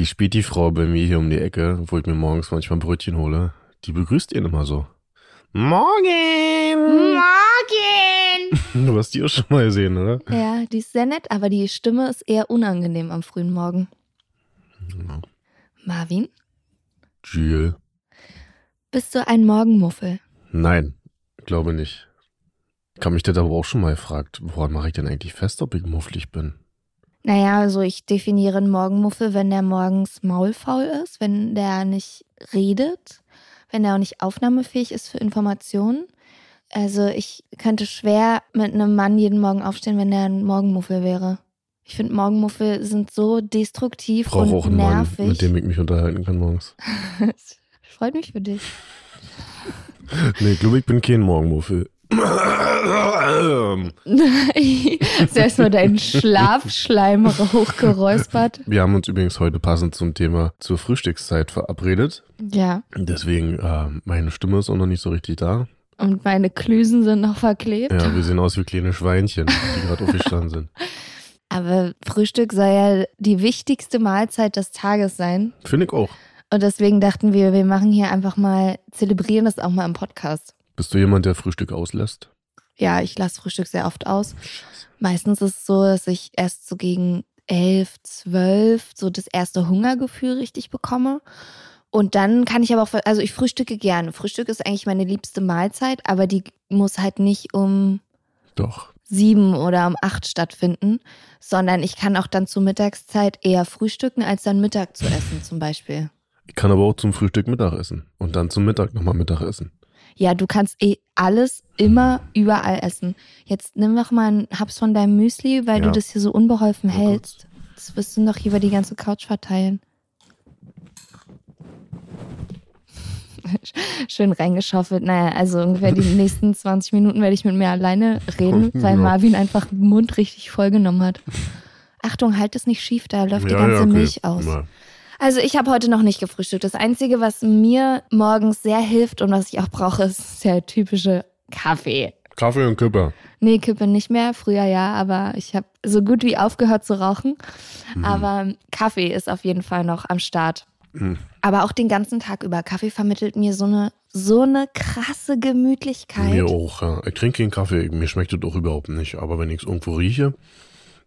Die Späti-Frau bei mir hier um die Ecke, wo ich mir morgens manchmal Brötchen hole, die begrüßt ihn immer so. Morgen! Morgen. Du hast die auch schon mal gesehen, oder? Ja, die ist sehr nett, aber die Stimme ist eher unangenehm am frühen Morgen. Ja. Marvin, Jill. bist du ein Morgenmuffel? Nein, glaube nicht. Ich habe mich das aber auch schon mal gefragt, woran mache ich denn eigentlich fest, ob ich mufflig bin? Naja, also ich definiere einen Morgenmuffel, wenn der morgens maulfaul ist, wenn der nicht redet, wenn der auch nicht aufnahmefähig ist für Informationen. Also ich könnte schwer mit einem Mann jeden Morgen aufstehen, wenn der ein Morgenmuffel wäre. Ich finde, Morgenmuffel sind so destruktiv auch und Mann, nervig. mit dem ich mich unterhalten kann morgens. Freut mich für dich. Nee, ich glaube, ich bin kein Morgenmuffel. Hast du erstmal deinen Schlafschleim hochgeräuspert? Wir haben uns übrigens heute passend zum Thema zur Frühstückszeit verabredet. Ja. Deswegen, äh, meine Stimme ist auch noch nicht so richtig da. Und meine Klüsen sind noch verklebt. Ja, wir sehen aus wie kleine Schweinchen, die gerade aufgestanden sind. Aber Frühstück soll ja die wichtigste Mahlzeit des Tages sein. Finde ich auch. Und deswegen dachten wir, wir machen hier einfach mal, zelebrieren das auch mal im Podcast. Bist du jemand, der Frühstück auslässt? Ja, ich lasse Frühstück sehr oft aus. Meistens ist es so, dass ich erst so gegen elf, zwölf so das erste Hungergefühl richtig bekomme. Und dann kann ich aber auch, also ich frühstücke gerne. Frühstück ist eigentlich meine liebste Mahlzeit, aber die muss halt nicht um Doch. sieben oder um acht stattfinden, sondern ich kann auch dann zur Mittagszeit eher frühstücken, als dann Mittag zu essen zum Beispiel. Ich kann aber auch zum Frühstück Mittag essen und dann zum Mittag nochmal Mittag essen. Ja, du kannst eh alles immer überall essen. Jetzt nimm doch mal einen Haps von deinem Müsli, weil Ja. du das hier so unbeholfen Ja, hältst. Das wirst du noch hier über die ganze Couch verteilen. Schön reingeschaufelt. Naja, also ungefähr die nächsten 20 Minuten werde ich mit mir alleine reden, weil. Marvin einfach den Mund richtig vollgenommen hat. Achtung, halt es nicht schief, da läuft die Ja, ganze ja, okay. Milch aus. Ja. Also ich habe heute noch nicht gefrühstückt. Das Einzige, was mir morgens sehr hilft und was ich auch brauche, ist der typische Kaffee. Kaffee und Küpper. Nee, Kippe nicht mehr. Früher ja, aber ich habe so gut wie aufgehört zu rauchen. Aber Kaffee ist auf jeden Fall noch am Start. Mhm. Aber auch den ganzen Tag über. Kaffee vermittelt mir so eine, so eine krasse Gemütlichkeit. Mir auch, ja. Ich trinke keinen Kaffee, mir schmeckt das auch überhaupt nicht. Aber wenn ich es irgendwo rieche,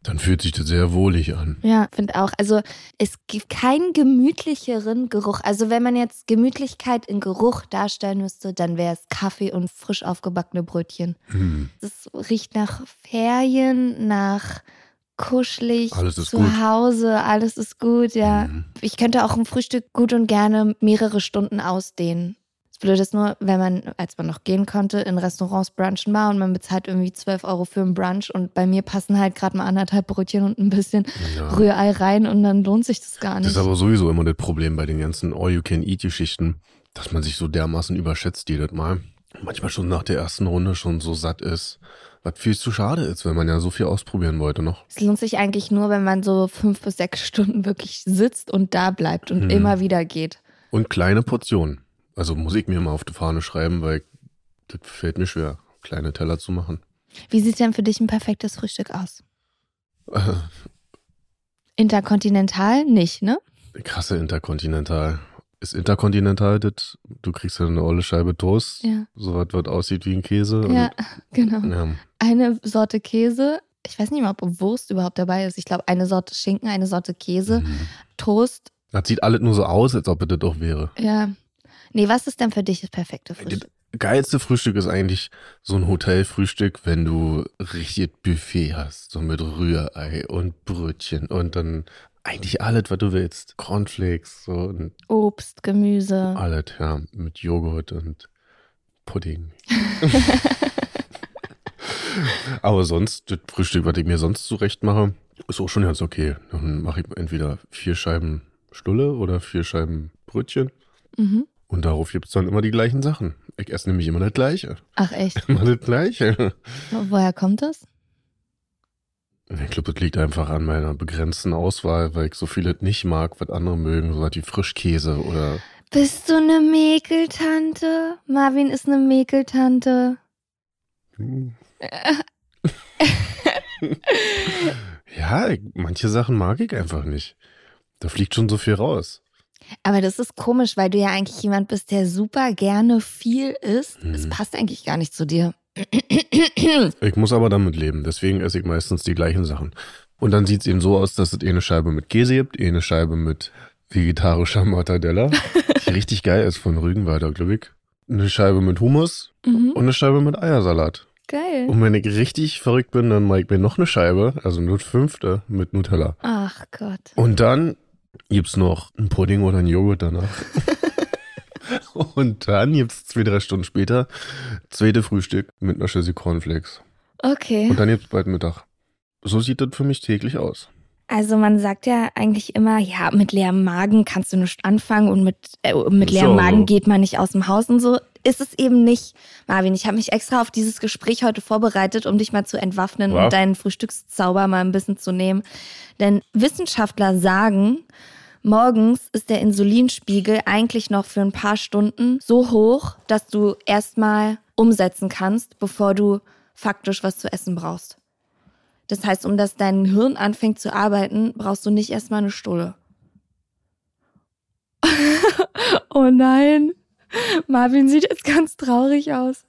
dann fühlt sich das sehr wohlig an. Ja, finde auch. Also es gibt keinen gemütlicheren Geruch. Also wenn man jetzt Gemütlichkeit in Geruch darstellen müsste, dann wäre es Kaffee und frisch aufgebackene Brötchen. Hm. Es riecht nach Ferien, nach kuschelig, Alles ist zu gut. Hause, alles ist gut, ja. Mhm. Ich könnte auch ein Frühstück gut und gerne mehrere Stunden ausdehnen. Das Blöde ist nur, wenn man, als man noch gehen konnte, in Restaurants brunchen war und man bezahlt irgendwie 12 Euro für einen Brunch und bei mir passen halt gerade mal anderthalb Brötchen und ein bisschen Ja. Rührei rein und dann lohnt sich das gar Das nicht. ist aber sowieso immer das Problem bei den ganzen All-You-Can-Eat-Geschichten, dass man sich so dermaßen überschätzt jedes Mal. Manchmal schon nach der ersten Runde schon so satt ist. Was viel zu schade ist, wenn man ja so viel ausprobieren wollte noch. Es lohnt sich eigentlich nur, wenn man so fünf bis sechs Stunden wirklich sitzt und da bleibt und Hm. immer wieder geht. Und kleine Portionen. Also muss ich mir mal auf die Fahne schreiben, weil das fällt mir schwer, kleine Teller zu machen. Wie sieht denn für dich ein perfektes Frühstück aus? Äh, Interkontinental nicht, ne? krasse Interkontinental. Ist Interkontinental das, du kriegst ja eine olle Scheibe Toast, Ja. so was, was aussieht wie ein Käse. Ja, genau. Ja. Eine Sorte Käse. Ich weiß nicht mal, ob Wurst überhaupt dabei ist. Ich glaube, eine Sorte Schinken, eine Sorte Käse, Mhm. Toast. Das sieht alles nur so aus, als ob es das doch wäre. Ja. Nee, was ist denn für dich das perfekte Das Frühstück? geilste Frühstück ist eigentlich so ein Hotelfrühstück, wenn du richtig Buffet hast, so mit Rührei und Brötchen und dann Eigentlich alles, was du willst. Cornflakes, so und Obst, Gemüse. alles, ja. Mit Joghurt und Pudding. Aber sonst, das Frühstück, was ich mir sonst zurecht mache, ist auch schon ganz okay. Dann mache ich entweder vier Scheiben Stulle oder vier Scheiben Brötchen. Mhm. Und darauf gibt es dann immer die gleichen Sachen. Ich esse nämlich immer das Gleiche. Ach echt? Immer das Gleiche. Woher kommt das? Ich glaube, das liegt einfach an meiner begrenzten Auswahl, weil ich so vieles nicht mag, was andere mögen, so was wie Frischkäse oder. Bist du eine Mäkeltante? Marvin ist eine Mäkeltante. ja, ich, manche Sachen mag ich einfach nicht. Da fliegt schon so viel raus. Aber das ist komisch, weil du ja eigentlich jemand bist, der super gerne viel isst. Es Mhm. passt eigentlich gar nicht zu dir. Ich muss aber damit leben, deswegen esse ich meistens die gleichen Sachen. Und dann sieht es eben so aus, dass es eh eine Scheibe mit Käse gibt, eh eine Scheibe mit vegetarischer Mortadella, die richtig geil ist von Rügenwalder, glaube ich. Eine Scheibe mit Hummus Mhm. und eine Scheibe mit Eiersalat. Geil. Und wenn ich richtig verrückt bin, dann mache ich mir noch eine Scheibe, also nur fünfte mit Nutella. Ach Gott. Und dann gibt's noch einen Pudding oder einen Joghurt danach. Und dann gibt's zwei, drei Stunden später zweite Frühstück mit einer Schüssel Cornflakes. Okay. Und dann gibt's bald Mittag. So sieht das für mich täglich aus. Also man sagt ja eigentlich immer, ja, mit leerem Magen kannst du nicht anfangen und mit, äh, mit leerem auch Magen so. geht man nicht aus dem Haus und so. Ist es eben nicht, Marvin. Ich habe mich extra auf dieses Gespräch heute vorbereitet, um dich mal zu entwaffnen Wow. und deinen Frühstückszauber mal ein bisschen zu nehmen. Denn Wissenschaftler sagen, morgens ist der Insulinspiegel eigentlich noch für ein paar Stunden so hoch, dass du erstmal umsetzen kannst, bevor du faktisch was zu essen brauchst. Das heißt, um dass dein Hirn anfängt zu arbeiten, brauchst du nicht erstmal eine Stulle. oh nein. Marvin sieht jetzt ganz traurig aus.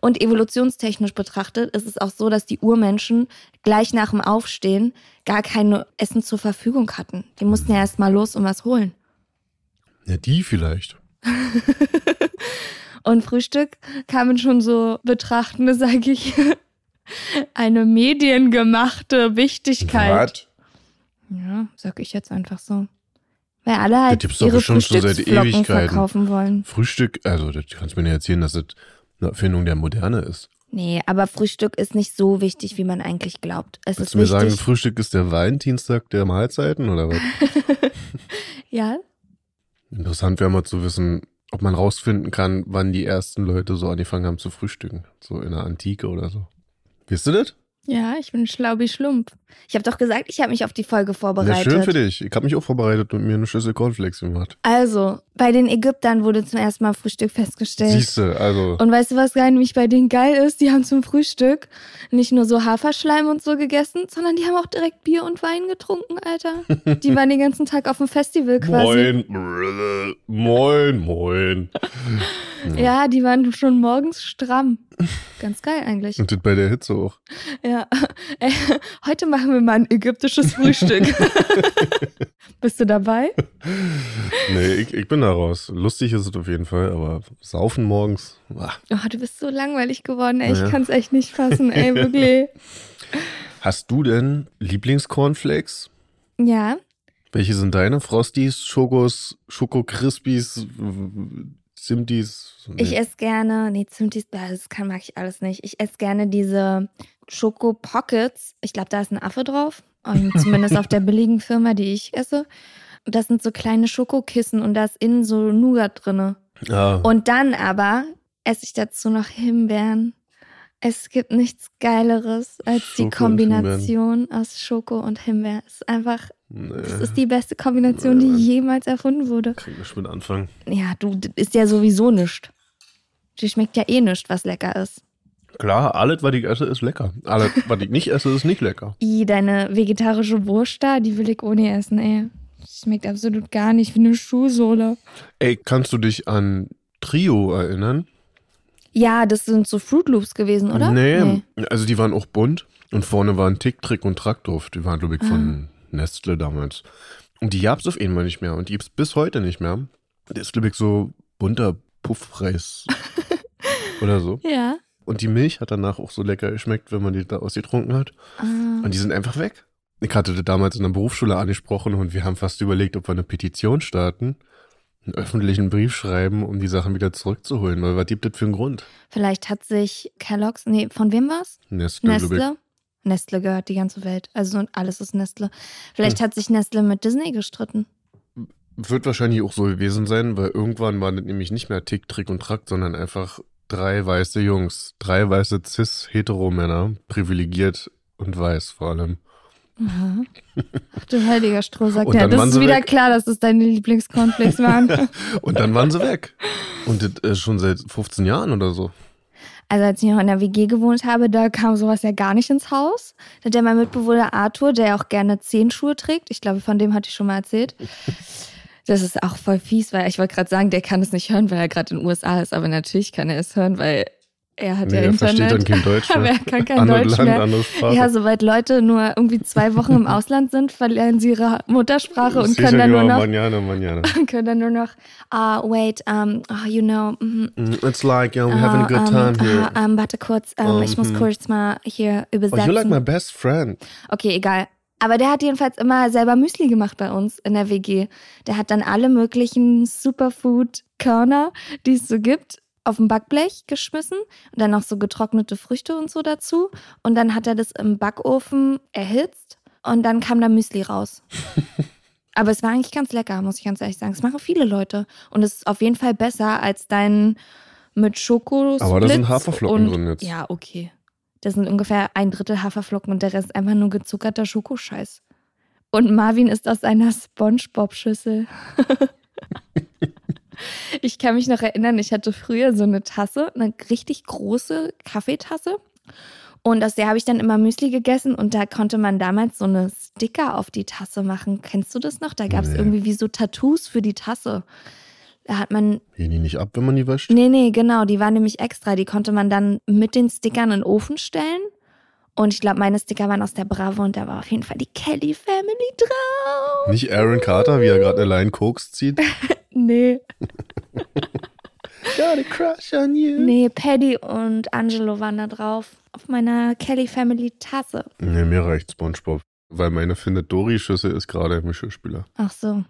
Und evolutionstechnisch betrachtet ist es auch so, dass die Urmenschen gleich nach dem Aufstehen gar kein Essen zur Verfügung hatten. Die mussten ja erst mal los und was holen. Ja, die vielleicht. Und Frühstück kann man schon so betrachten, sage ich, eine mediengemachte Wichtigkeit. Was? Ja, sag ich jetzt einfach so. Weil alle halt doch ihre schon seit Frühstücksflocken verkaufen wollen. Frühstück, also das kannst du mir nicht erzählen, dass das eine Erfindung der Moderne ist. Nee, aber Frühstück ist nicht so wichtig, wie man eigentlich glaubt. Es Willst ist du mir sagen, wichtig. Frühstück ist der Valentinstag der Mahlzeiten oder was? ja, Interessant wäre mal zu wissen, ob man rausfinden kann, wann die ersten Leute so angefangen haben zu frühstücken. So in der Antike oder so. Wisst ihr das? Ja, ich bin schlau wie Schlumpf. Ich habe doch gesagt, ich habe mich auf die Folge Ja, vorbereitet. schön für dich. Ich habe mich auch vorbereitet und mir eine Schüssel Cornflakes gemacht. Also, bei den Ägyptern wurde zum ersten Mal Frühstück festgestellt. Siehst du, also. Und weißt du, was geil nämlich bei denen geil ist? Die haben zum Frühstück nicht nur so Haferschleim und so gegessen, sondern die haben auch direkt Bier und Wein getrunken, Alter. Die waren den ganzen Tag auf dem Festival quasi. Moin, moin, moin. Ja, die waren schon morgens stramm. Ganz geil eigentlich. Und das bei der Hitze auch. Ja. Äh, Heute machen wir mal ein ägyptisches Frühstück. Bist du dabei? Nee, ich, ich bin da raus. Lustig ist es auf jeden Fall, aber saufen morgens. ah. Oh, du bist so langweilig geworden, ey. Ja. Ich kann es echt nicht fassen, ey, wirklich. Hast du denn Lieblingscornflakes? Ja, Welche sind deine? Frosties, Schokos, Schoko Crispies, Simtis? Nee. ich esse gerne, nee, Zimtis, das kann, mag ich alles nicht. Ich esse gerne diese Schoko Pockets. Ich glaube, da ist ein Affe drauf. Ähm, zumindest auf der billigen Firma, die ich esse. Und das sind so kleine Schokokissen und da ist innen so Nougat drinne. ah, Und dann aber esse ich dazu noch Himbeeren. Es gibt nichts Geileres als die Schoko und Kombination aus Schoko und Himbeer. Es ist einfach, nee. das ist die beste Kombination, die jemals erfunden wurde. Kann ich mit anfangen. Ja, du, ist ja sowieso nichts. Die schmeckt ja eh nichts, was lecker ist. Klar, alles, was ich esse, ist lecker. Alles, was ich nicht esse, ist nicht lecker. I, deine vegetarische Wurst da, die will ich ohne essen, ey. Schmeckt absolut gar nicht wie eine Schuhsohle. Ey, kannst du dich an Trio erinnern? Ja, das sind so Fruit Loops gewesen, oder? Nee, also die waren auch bunt und vorne waren Tick, Trick und Trackduft. Die waren, glaube ich, Ah. von Nestle damals. Und die gab's auf einmal nicht mehr und die gibt's bis heute nicht mehr. Der ist, glaube ich, so bunter Puffreis oder so. Ja. Und die Milch hat danach auch so lecker geschmeckt, wenn man die da ausgetrunken hat. Ah. Und die sind einfach weg. Ich hatte das damals in der Berufsschule angesprochen und wir haben fast überlegt, ob wir eine Petition starten, einen öffentlichen Brief schreiben, um die Sachen wieder zurückzuholen. Weil was gibt das für einen Grund? Vielleicht hat sich Kellogg's, nee, von wem war's? Nestle. Nestle. Nestle gehört die ganze Welt. Also alles ist Nestle. Vielleicht Hm. hat sich Nestle mit Disney gestritten. Wird wahrscheinlich auch so gewesen sein, weil irgendwann waren das nämlich nicht mehr Tick, Trick und Track, sondern einfach drei weiße Jungs, drei weiße Cis-Hetero-Männer, privilegiert und weiß vor allem. Aha. Ach du heiliger Strohsack. Ja, das ist wieder weg. klar, dass das deine Lieblingscornflakes waren. Und dann waren sie weg. Und das äh, schon seit 15 Jahren oder so. Also als ich noch in der WG gewohnt habe, da kam sowas ja gar nicht ins Haus. Da hat ja mein Mitbewohner Arthur, der auch gerne Zehenschuhe trägt. Ich glaube, von dem hatte ich schon mal erzählt. Das ist auch voll fies, weil ich wollte gerade sagen, der kann es nicht hören, weil er gerade in den USA ist. Aber natürlich kann er es hören, weil er hat Nee, ja er Internet. versteht dann kein Deutsch Aber er kann kein Deutsch Land, mehr. Ja, sobald Leute nur irgendwie zwei Wochen im Ausland sind, verlieren sie ihre Muttersprache und können dann nur noch, Manjana, manjana. können dann nur noch, ah, wait, um, oh, you know, mhm, Mm, It's like, yeah, we're having a good Ah, time ähm, here. ah, ähm, warte kurz, ähm, ich muss Mhm. kurz mal hier Oh, übersetzen. you're like my best friend. okay, egal. Aber der hat jedenfalls immer selber Müsli gemacht bei uns in der WG. Der hat dann alle möglichen Superfood-Körner, die es so gibt, auf dem Backblech geschmissen und dann noch so getrocknete Früchte und so dazu. Und dann hat er das im Backofen erhitzt und dann kam da Müsli raus. Aber es war eigentlich ganz lecker, muss ich ganz ehrlich sagen. Das machen viele Leute. Und es ist auf jeden Fall besser als dein mit Schoko. Aber da sind Haferflocken drin jetzt. Ja, okay. Das sind ungefähr ein Drittel Haferflocken und der Rest einfach nur gezuckerter Schokoscheiß. Und Marvin ist aus einer Spongebob-Schüssel. ich kann mich noch erinnern, ich hatte früher so eine Tasse, eine richtig große Kaffeetasse. Und aus der habe ich dann immer Müsli gegessen und da konnte man damals so eine Sticker auf die Tasse machen. Kennst du das noch? Da gab es Nee. irgendwie wie so Tattoos für die Tasse. Da hat man Gehen die nicht ab, wenn man die wäscht? Nee, nee, genau. Die war nämlich extra. Die konnte man dann mit den Stickern in den Ofen stellen. Und ich glaube, meine Sticker waren aus der Bravo und da war auf jeden Fall die Kelly Family drauf. Nicht Aaron Carter, wie er gerade Line Koks zieht. Nee. Got a crush on you. Nee, Paddy und Angelo waren da drauf. Auf meiner Kelly Family Tasse. Nee, mir reicht Spongebob. Weil meine findet Dory-Schüssel ist gerade im Geschirrspüler. Ach so.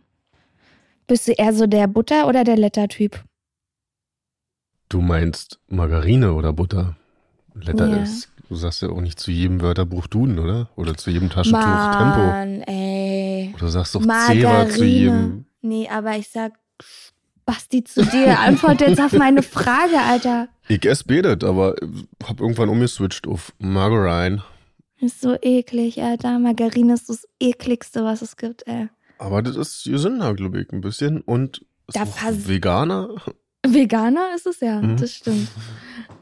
Bist du eher so der Butter- oder der Letter-Typ? Du meinst Margarine oder Butter? Letter Ja. ist. Du sagst ja auch nicht zu jedem Wörterbuch Duden, oder? Oder zu jedem Taschentuch Tempo. Mann, ey. Oder sagst doch Zebra zu jedem. Nee, aber ich sag Basti zu dir. Antwort jetzt auf meine Frage, Alter. Ich esse betet, aber hab irgendwann umgeswitcht auf Margarine. Ist so eklig, Alter. Margarine ist das ekligste, was es gibt, ey. Aber das ist gesünder, glaube ich, ein bisschen. Und ist Da Veganer. Veganer ist es ja, Mhm. das stimmt.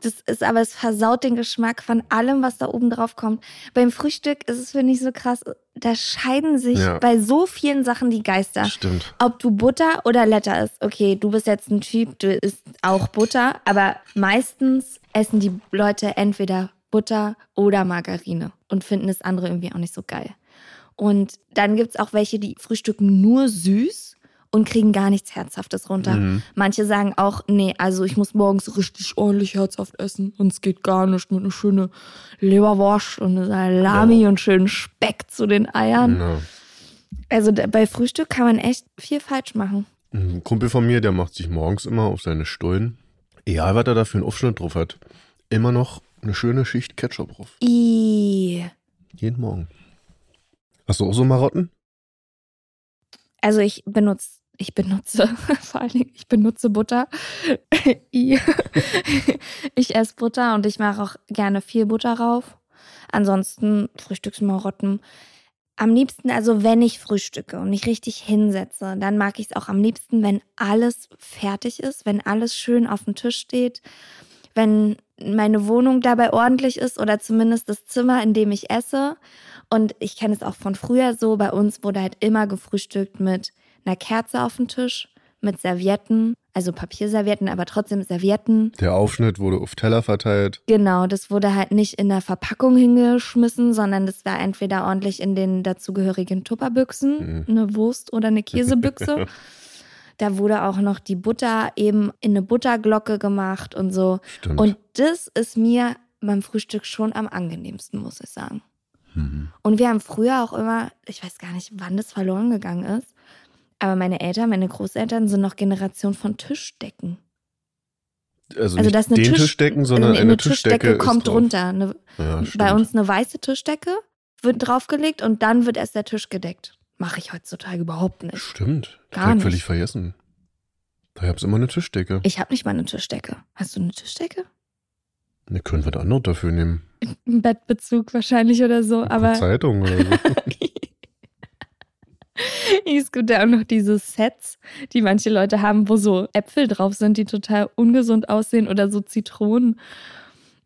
Das ist aber, es versaut den Geschmack von allem, was da oben drauf kommt. Beim Frühstück ist es, finde ich, so krass. Da scheiden sich Ja. bei so vielen Sachen die Geister. Stimmt. Ob du Butter oder Letter isst. Okay, du bist jetzt ein Typ, du isst auch Butter, aber meistens essen die Leute entweder Butter oder Margarine und finden das andere irgendwie auch nicht so geil. Und dann gibt es auch welche, die frühstücken nur süß und kriegen gar nichts Herzhaftes runter. Mhm. Manche sagen auch, nee, also ich muss morgens richtig ordentlich herzhaft essen, sonst geht gar nicht mit einer schönen Leberwurst und Salami und schönen Speck zu den Eiern. Ja. Also bei Frühstück kann man echt viel falsch machen. Ein Kumpel von mir, der macht sich morgens immer auf seine Stullen, egal was er da für einen Aufschnitt drauf hat, immer noch eine schöne Schicht Ketchup drauf. I. Jeden Morgen. Hast du auch so Marotten? Also ich benutze, ich benutze, vor allen Dingen, ich benutze Butter. Ich esse Butter und ich mache auch gerne viel Butter rauf. Ansonsten Frühstücksmarotten. Am liebsten, also wenn ich frühstücke und mich richtig hinsetze, dann mag ich es auch am liebsten, wenn alles fertig ist, wenn alles schön auf dem Tisch steht, wenn meine Wohnung dabei ordentlich ist oder zumindest das Zimmer, in dem ich esse. Und ich kenne es auch von früher so, bei uns wurde halt immer gefrühstückt mit einer Kerze auf dem Tisch, mit Servietten, also Papierservietten, aber trotzdem Servietten. Der Aufschnitt wurde auf Teller verteilt. Genau, das wurde halt nicht in der Verpackung hingeschmissen, sondern das war entweder ordentlich in den dazugehörigen Tupperbüchsen, eine Wurst oder eine Käsebüchse. da wurde auch noch die Butter eben in eine Butterglocke gemacht und so. Stimmt. Und das ist mir beim Frühstück schon am angenehmsten, muss ich sagen. Mhm. Und wir haben früher auch immer, ich weiß gar nicht, wann das verloren gegangen ist, aber meine Eltern, meine Großeltern sind noch Generation von Tischdecken. Also, Also das ist eine den Tisch- Tischdecken, sondern eine, eine, eine Tischdecke ist kommt drauf. runter. Eine, Ja, bei uns eine weiße Tischdecke wird draufgelegt und dann wird erst der Tisch gedeckt. Mache ich heutzutage überhaupt nicht. Stimmt. Gar Direkt nicht. völlig vergessen. Da hab's immer eine Tischdecke. Ich habe nicht mal eine Tischdecke. Hast du eine Tischdecke? Ne, können wir da anderes dafür nehmen. Ein Bettbezug wahrscheinlich oder so, Eine aber Zeitung oder so. es gibt ja auch noch diese Sets, die manche Leute haben, wo so Äpfel drauf sind, die total ungesund aussehen oder so Zitronen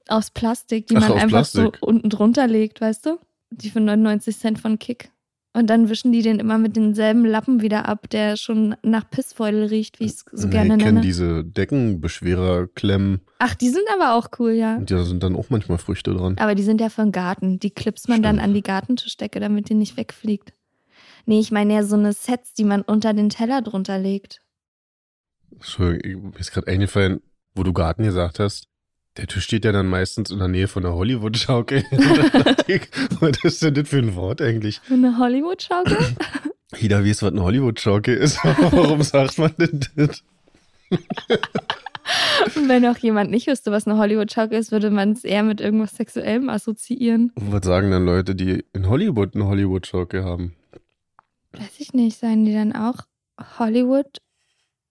aus Plastik, die Ach, man einfach so Plastik. unten drunter legt, weißt du? Die für 99 Cent von Kick. Und dann wischen die den immer mit denselben Lappen wieder ab, der schon nach Pissfeudel riecht, wie ich es so Nee, gerne ich kenne nenne. diese Deckenbeschwererklemmen. Ach, die sind aber auch cool, ja. Und da sind dann auch manchmal Früchte dran. Aber die sind ja den Garten. Die klipst man dann Stimmt. an die Gartentischdecke, damit die nicht wegfliegt. Nee, ich meine ja so eine Sets, die man unter den Teller drunter legt. Entschuldigung, mir ist gerade eingefallen, wo du Garten gesagt hast. Der Tisch steht ja dann meistens in der Nähe von der Hollywood-Schaukel. was ist denn das für ein Wort eigentlich? Eine Hollywood-Schaukel? Jeder weiß, was eine Hollywood-Schaukel ist. aber Warum sagt man denn das? Und wenn auch jemand nicht wüsste, was eine Hollywood-Schaukel ist, würde man es eher mit irgendwas Sexuellem assoziieren. Und was sagen dann Leute, die in Hollywood eine Hollywood-Schaukel haben? Weiß ich nicht, sagen die dann auch Hollywood?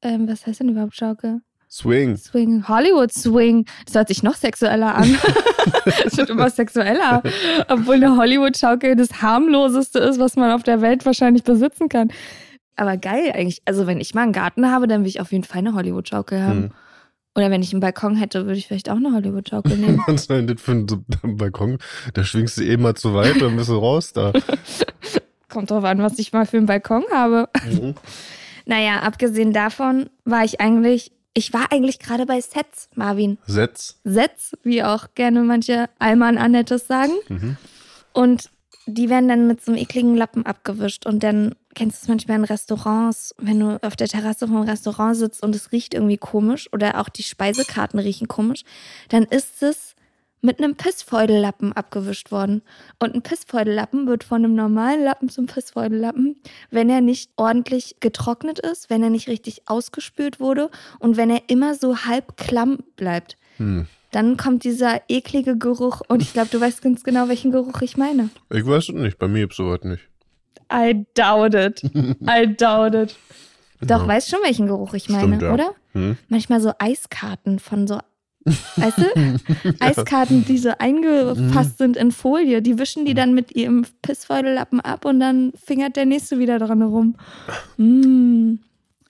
Ähm, was heißt denn überhaupt Schaukel? Swing. Swing, Hollywood Swing. Das hört sich noch sexueller an. Es wird immer sexueller. Obwohl eine Hollywood-Schaukel das harmloseste ist, was man auf der Welt wahrscheinlich besitzen kann. Aber geil eigentlich. Also wenn ich mal einen Garten habe, dann will ich auf jeden Fall eine Hollywood-Schaukel haben. Hm. Oder wenn ich einen Balkon hätte, würde ich vielleicht auch eine Hollywood-Schaukel nehmen. Was denn das für ein so- Balkon? Da schwingst du eben mal zu weit, dann bist du raus da. Kommt drauf an, was ich mal für einen Balkon habe. Mhm. Naja, abgesehen davon war ich eigentlich, ich war eigentlich gerade bei Sets, Marvin. Setz. Sets, wie auch gerne manche Alman Annettes sagen. Mhm. Und die werden dann mit so einem ekligen Lappen abgewischt. Und dann kennst du es manchmal in Restaurants, wenn du auf der Terrasse vom Restaurant sitzt und es riecht irgendwie komisch oder auch die Speisekarten riechen komisch, dann ist es mit einem Pissfeudellappen abgewischt worden. Und ein Pissfeudellappen wird von einem normalen Lappen zum Pissfeudellappen, wenn er nicht ordentlich getrocknet ist, wenn er nicht richtig ausgespült wurde und wenn er immer so halb klamm bleibt. Hm. Dann kommt dieser eklige Geruch und ich glaube, du weißt ganz genau, welchen Geruch ich meine. Ich weiß es nicht, bei mir gibt's sowas nicht. I doubt it. I doubt it. Doch, Ja. weißt schon, welchen Geruch ich meine, Stimmt, ja. oder? Hm? Manchmal so Eiskarten von so, weißt du? Eiskarten, die so eingefasst sind in Folie, die wischen die dann mit ihrem Pissfeudellappen ab und dann fingert der nächste wieder dran herum. Mm.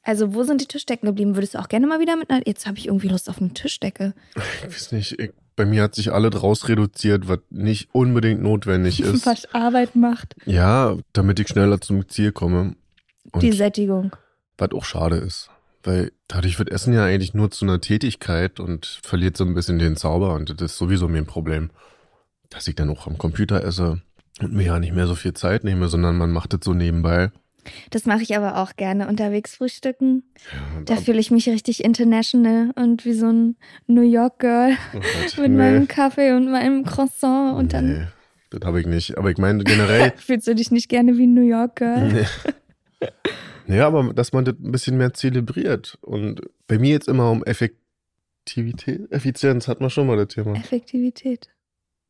Also, wo sind die Tischdecken geblieben? Würdest du auch gerne mal wieder mit einer. Jetzt habe ich irgendwie Lust auf eine Tischdecke. Ich weiß nicht, ich, bei mir hat sich alle draus reduziert, was nicht unbedingt notwendig ist. Was Arbeit macht. ja, damit ich schneller zum Ziel komme. Und Die Sättigung. was auch schade ist. Weil dadurch wird Essen ja eigentlich nur zu einer Tätigkeit und verliert so ein bisschen den Zauber und das ist sowieso mein Problem. Dass ich dann auch am Computer esse und mir ja nicht mehr so viel Zeit nehme, sondern man macht das so nebenbei. Das mache ich aber auch gerne unterwegs frühstücken. Ja, Da fühle ich mich richtig international und wie so ein New York Girl oh Gott, mit meinem Kaffee und meinem Croissant und dann Nee, das habe ich nicht. Aber ich meine generell, fühlst du dich nicht gerne wie ein New York Girl. Nee. Ja, aber dass man das ein bisschen mehr zelebriert. Und bei mir jetzt immer um Effektivität, Effizienz hat man schon mal das Thema. Effektivität.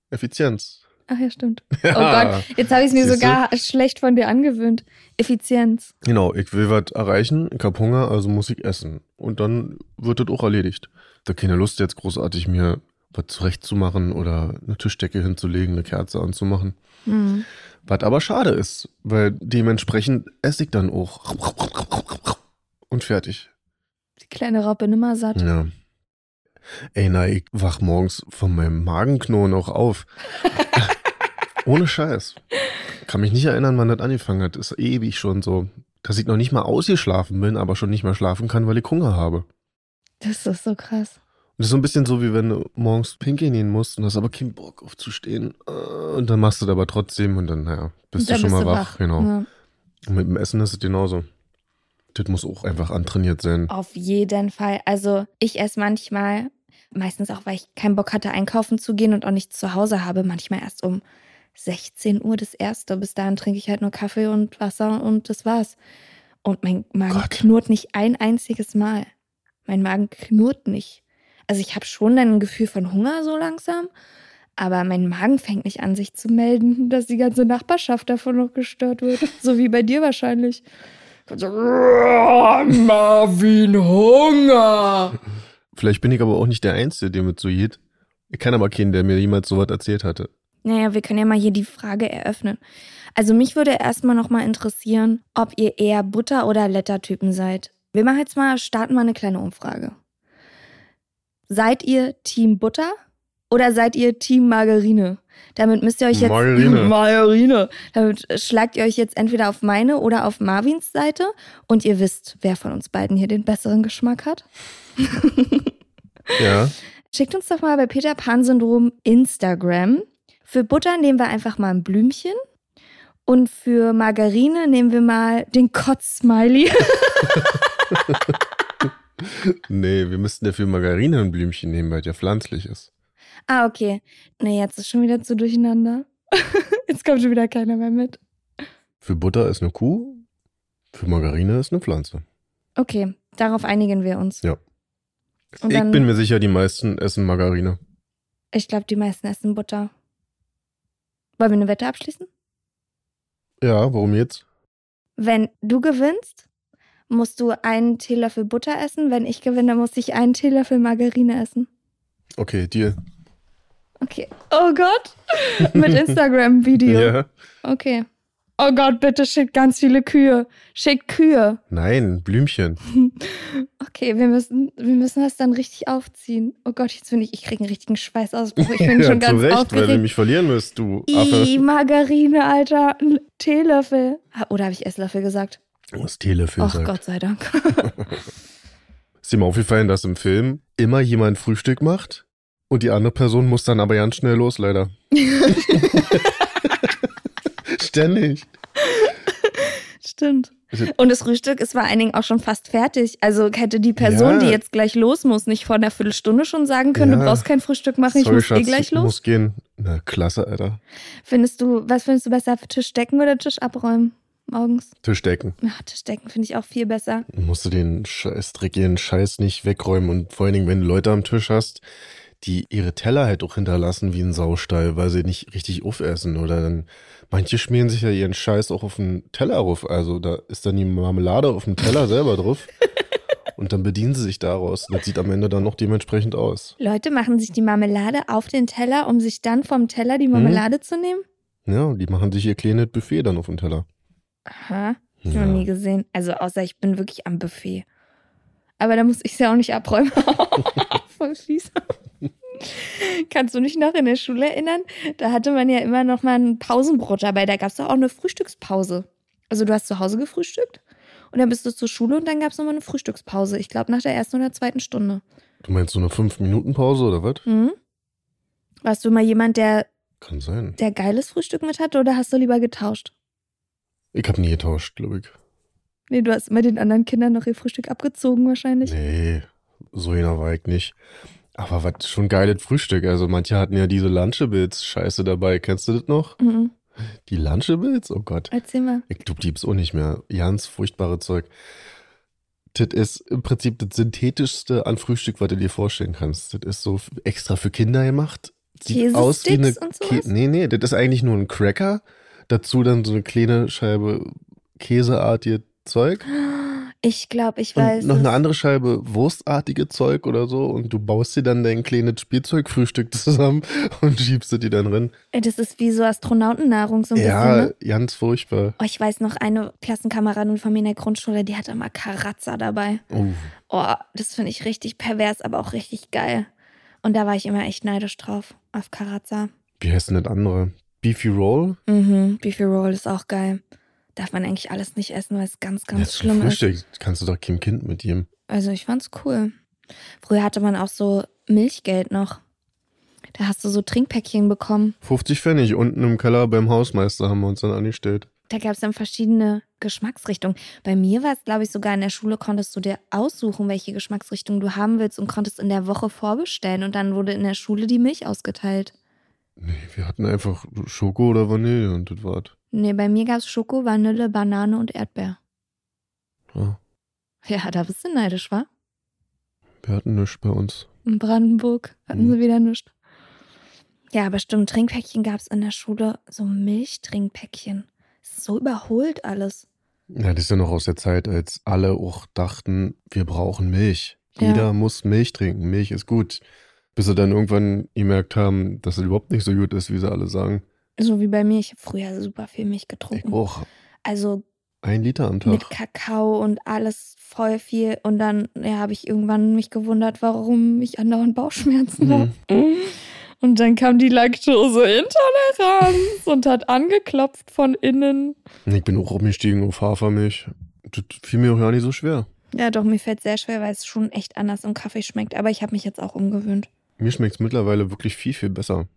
Effizienz. Ach ja, stimmt. Ja, Oh Gott, jetzt habe ich es mir Siehst du? sogar schlecht von dir angewöhnt. Effizienz. Genau, ich will was erreichen, ich hab Hunger, also muss ich essen. Und dann wird das auch erledigt. Da keine Lust jetzt großartig mir was zurechtzumachen oder eine Tischdecke hinzulegen, eine Kerze anzumachen. Hm. Was aber schade ist, weil dementsprechend esse ich dann auch. Und fertig. Die kleine Raupe nimmer satt. Ja. Ey, na, ich wach morgens von meinem Magenknurren auch auf. Ohne Scheiß. Kann mich nicht erinnern, wann das angefangen hat. Ist ewig schon so. Dass ich noch nicht mal ausgeschlafen bin, aber schon nicht mehr schlafen kann, weil ich Hunger habe. Das ist so krass. Das ist so ein bisschen so, wie wenn du morgens pinkeln gehen musst und hast aber keinen Bock aufzustehen. Äh, Und dann machst du das aber trotzdem und dann, naja, bist Dann du schon bist mal du wach. Genau. Ja. Und mit dem Essen ist es genauso. Das muss auch einfach antrainiert sein. Auf jeden Fall. Also ich esse manchmal, meistens auch, weil ich keinen Bock hatte, einkaufen zu gehen und auch nichts zu Hause habe, manchmal erst um 16 Uhr das erste. Bis dahin trinke ich halt nur Kaffee und Wasser und das war's. Und mein Magen Gott. knurrt nicht ein einziges Mal. Mein Magen knurrt nicht. Also ich habe schon dann ein Gefühl von Hunger so langsam, aber mein Magen fängt nicht an, sich zu melden, dass die ganze Nachbarschaft davon noch gestört wird. So wie bei dir wahrscheinlich. So, Marvin, Hunger! Vielleicht bin ich aber auch nicht der Einzige, der mit so geht. Ich kann aber keinen, der mir jemals sowas erzählt hatte. Naja, wir können ja mal hier die Frage eröffnen. Also mich würde erstmal nochmal interessieren, ob ihr eher Butter- oder Lettertypen seid. Wir machen jetzt mal, starten mal eine kleine Umfrage. Seid ihr Team Butter oder seid ihr Team Margarine? Damit müsst ihr euch jetzt. Margarine. Margarine. Damit schlagt ihr euch jetzt entweder auf meine oder auf Marvins Seite und ihr wisst, wer von uns beiden hier den besseren Geschmack hat. Ja. Schickt uns doch mal bei Peter Pan Syndrom Instagram. Für Butter nehmen wir einfach mal ein Blümchen. Und für Margarine nehmen wir mal den Kotz-Smiley. Nee, wir müssten dafür Margarine ein Blümchen nehmen, weil ja pflanzlich ist. ah, okay. Nee, jetzt ist schon wieder zu durcheinander. jetzt kommt schon wieder keiner mehr mit. Für Butter ist eine Kuh, für Margarine ist eine Pflanze. Okay, darauf einigen wir uns. Ja. Und ich dann, bin mir sicher, die meisten essen Margarine. ich glaube, die meisten essen Butter. Wollen wir eine Wette abschließen? Ja, warum jetzt? Wenn du gewinnst, musst du einen Teelöffel Butter essen. Wenn ich gewinne, muss ich einen Teelöffel Margarine essen. Okay, Deal. Okay. Oh Gott. Mit Instagram-Video. Ja. Okay. Oh Gott, bitte schickt ganz viele Kühe. Schickt Kühe. Nein, Blümchen. Okay, wir müssen, wir müssen das dann richtig aufziehen. Oh Gott, jetzt bin ich, ich kriege einen richtigen Schweißausbruch. Ich bin ja, schon zu ganz Recht, weil du aufgeregt. mich verlieren wirst, du I, Affe. Margarine, Alter. Ein Teelöffel. Oder habe ich Esslöffel gesagt? Was Telefilm Ach sagt. Gott sei Dank. Ist dir mal aufgefallen, dass im Film immer jemand Frühstück macht und die andere Person muss dann aber ganz schnell los, leider. Ständig. Stimmt. Also- Und das Frühstück ist vor allen Dingen auch schon fast fertig. Also hätte die Person, Ja. die jetzt gleich los muss, nicht vor einer Viertelstunde schon sagen können, Ja. du brauchst kein Frühstück machen, ich Sorry, muss eh Schatz, gleich ich los. muss gehen. Na, klasse, Alter. Findest du, was findest du besser, Tisch decken oder Tisch abräumen morgens? Tischdecken. Ja, Tisch decken finde ich auch viel besser. Musst du den scheiß dreckigen Scheiß nicht wegräumen und vor allen Dingen, wenn du Leute am Tisch hast, die ihre Teller halt auch hinterlassen wie ein Saustall, weil sie nicht richtig aufessen oder dann manche schmieren sich ja ihren Scheiß auch auf den Teller rauf, also da ist dann die Marmelade auf dem Teller selber drauf und dann bedienen sie sich daraus. Das sieht am Ende dann noch dementsprechend aus. Leute machen sich die Marmelade auf den Teller, um sich dann vom Teller die Marmelade zu nehmen? Ja, die machen sich ihr kleines Buffet dann auf den Teller. Aha, ich Ja. noch nie gesehen. Also außer ich bin wirklich am Buffet. Aber da muss ich es ja auch nicht abräumen. Voll fies. Kannst du dich noch in der Schule erinnern? Da hatte man ja immer noch mal ein Pausenbrot dabei. Da gab es doch auch eine Frühstückspause. Also du hast zu Hause gefrühstückt und dann bist du zur Schule und dann gab es nochmal eine Frühstückspause. Ich glaube nach der ersten oder zweiten Stunde. Du meinst so eine 5-Minuten-Pause oder was? Mhm. Warst du mal jemand, der, Kann sein. der geiles Frühstück mit hatte oder hast du lieber getauscht? Ich habe nie getauscht, glaube ich. Nee, du hast immer den anderen Kindern noch ihr Frühstück abgezogen wahrscheinlich. Nee, so jener war ich nicht. Aber was schon geiles Frühstück. Also manche hatten ja diese Lunchables Scheiße dabei. Kennst du das noch? Mhm. Die Lunchables? Oh Gott. Erzähl mal. Ich glaube, die gibt's auch nicht mehr. Ganz furchtbare Zeug. Das ist im Prinzip das synthetischste an Frühstück, was du dir vorstellen kannst. Das ist so extra für Kinder gemacht. Sieht aus wie eine und sowas? Nee, nee, das ist eigentlich nur ein Cracker. Dazu dann so eine kleine Scheibe käseartige Zeug. Ich glaube, ich Und weiß. noch eine es. andere Scheibe wurstartige Zeug oder so und du baust dir dann dein kleines Spielzeugfrühstück zusammen und schiebst du die dann rein. Ey, Das ist wie so Astronautennahrung so ein ja, bisschen. Ne? ganz furchtbar. Oh, ich weiß noch, eine Klassenkameradin von mir in der Grundschule, die hatte immer Karazza dabei. Oh, Oh, das finde ich richtig pervers, aber auch richtig geil. Und da war ich immer echt neidisch drauf, auf Karazza. wie heißt denn das andere? Beefy Roll? Mhm, Beefy Roll ist auch geil. Darf man eigentlich alles nicht essen, weil es ganz, ganz ist schlimm ist. Frühstück. Kannst du doch kein Kind mit ihm. Also ich fand's cool. Früher hatte man auch so Milchgeld noch. Da hast du so Trinkpäckchen bekommen. 50 Pfennig unten im Keller beim Hausmeister haben wir uns dann angestellt. Da gab es dann verschiedene Geschmacksrichtungen. Bei mir war es, glaube ich, sogar in der Schule konntest du dir aussuchen, welche Geschmacksrichtung du haben willst und konntest in der Woche vorbestellen. Und dann wurde in der Schule die Milch ausgeteilt. Nee, wir hatten einfach Schoko oder Vanille und das war's. Nee, bei mir gab's Schoko, Vanille, Banane und Erdbeer. Ja, Ja, da bist du neidisch, wa? wir hatten nichts bei uns. In Brandenburg hatten Mhm. sie wieder nichts. Ja, aber stimmt, Trinkpäckchen gab's in der Schule, so Milchtrinkpäckchen. So überholt alles. Ja, das ist ja noch aus der Zeit, als alle auch dachten, wir brauchen Milch. Ja. Jeder muss Milch trinken. Milch ist gut. Bis sie dann irgendwann gemerkt haben, dass es überhaupt nicht so gut ist, wie sie alle sagen. So wie bei mir, ich habe früher super viel Milch Ich getrunken. auch. Also Ein Liter am mit Tag. Kakao und alles voll viel. Und dann ja, habe ich irgendwann mich gewundert, warum ich andauernd Bauchschmerzen Mhm. habe. Und dann kam die Laktoseintoleranz und hat angeklopft von innen. Ich bin auch umgestiegen auf Hafermilch. Das fiel mir auch ja nicht so schwer. Ja, doch, mir fällt sehr schwer, weil es schon echt anders im Kaffee schmeckt. Aber ich habe mich jetzt auch umgewöhnt. Mir schmeckt es mittlerweile wirklich viel, viel besser.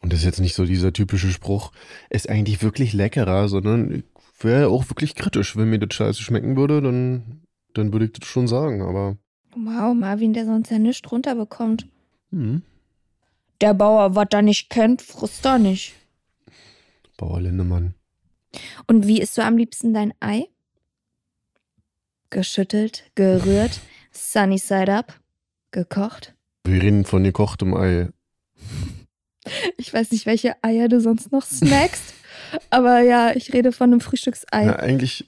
Und das ist jetzt nicht so dieser typische Spruch, ist eigentlich wirklich leckerer, sondern ich wäre auch wirklich kritisch. Wenn mir das scheiße schmecken würde, dann, dann würde ich das schon sagen. Aber Wow, Marvin, der sonst ja nichts runterbekommt. hm, Der Bauer, was er nicht kennt, frisst er nicht. Bauer Lindemann. Und wie isst du am liebsten dein Ei? Geschüttelt, gerührt, sunny side up, gekocht. Wir reden von gekochtem Ei. Ich weiß nicht, welche Eier du sonst noch snackst, aber ja, ich rede von einem Frühstücksei. Ja, eigentlich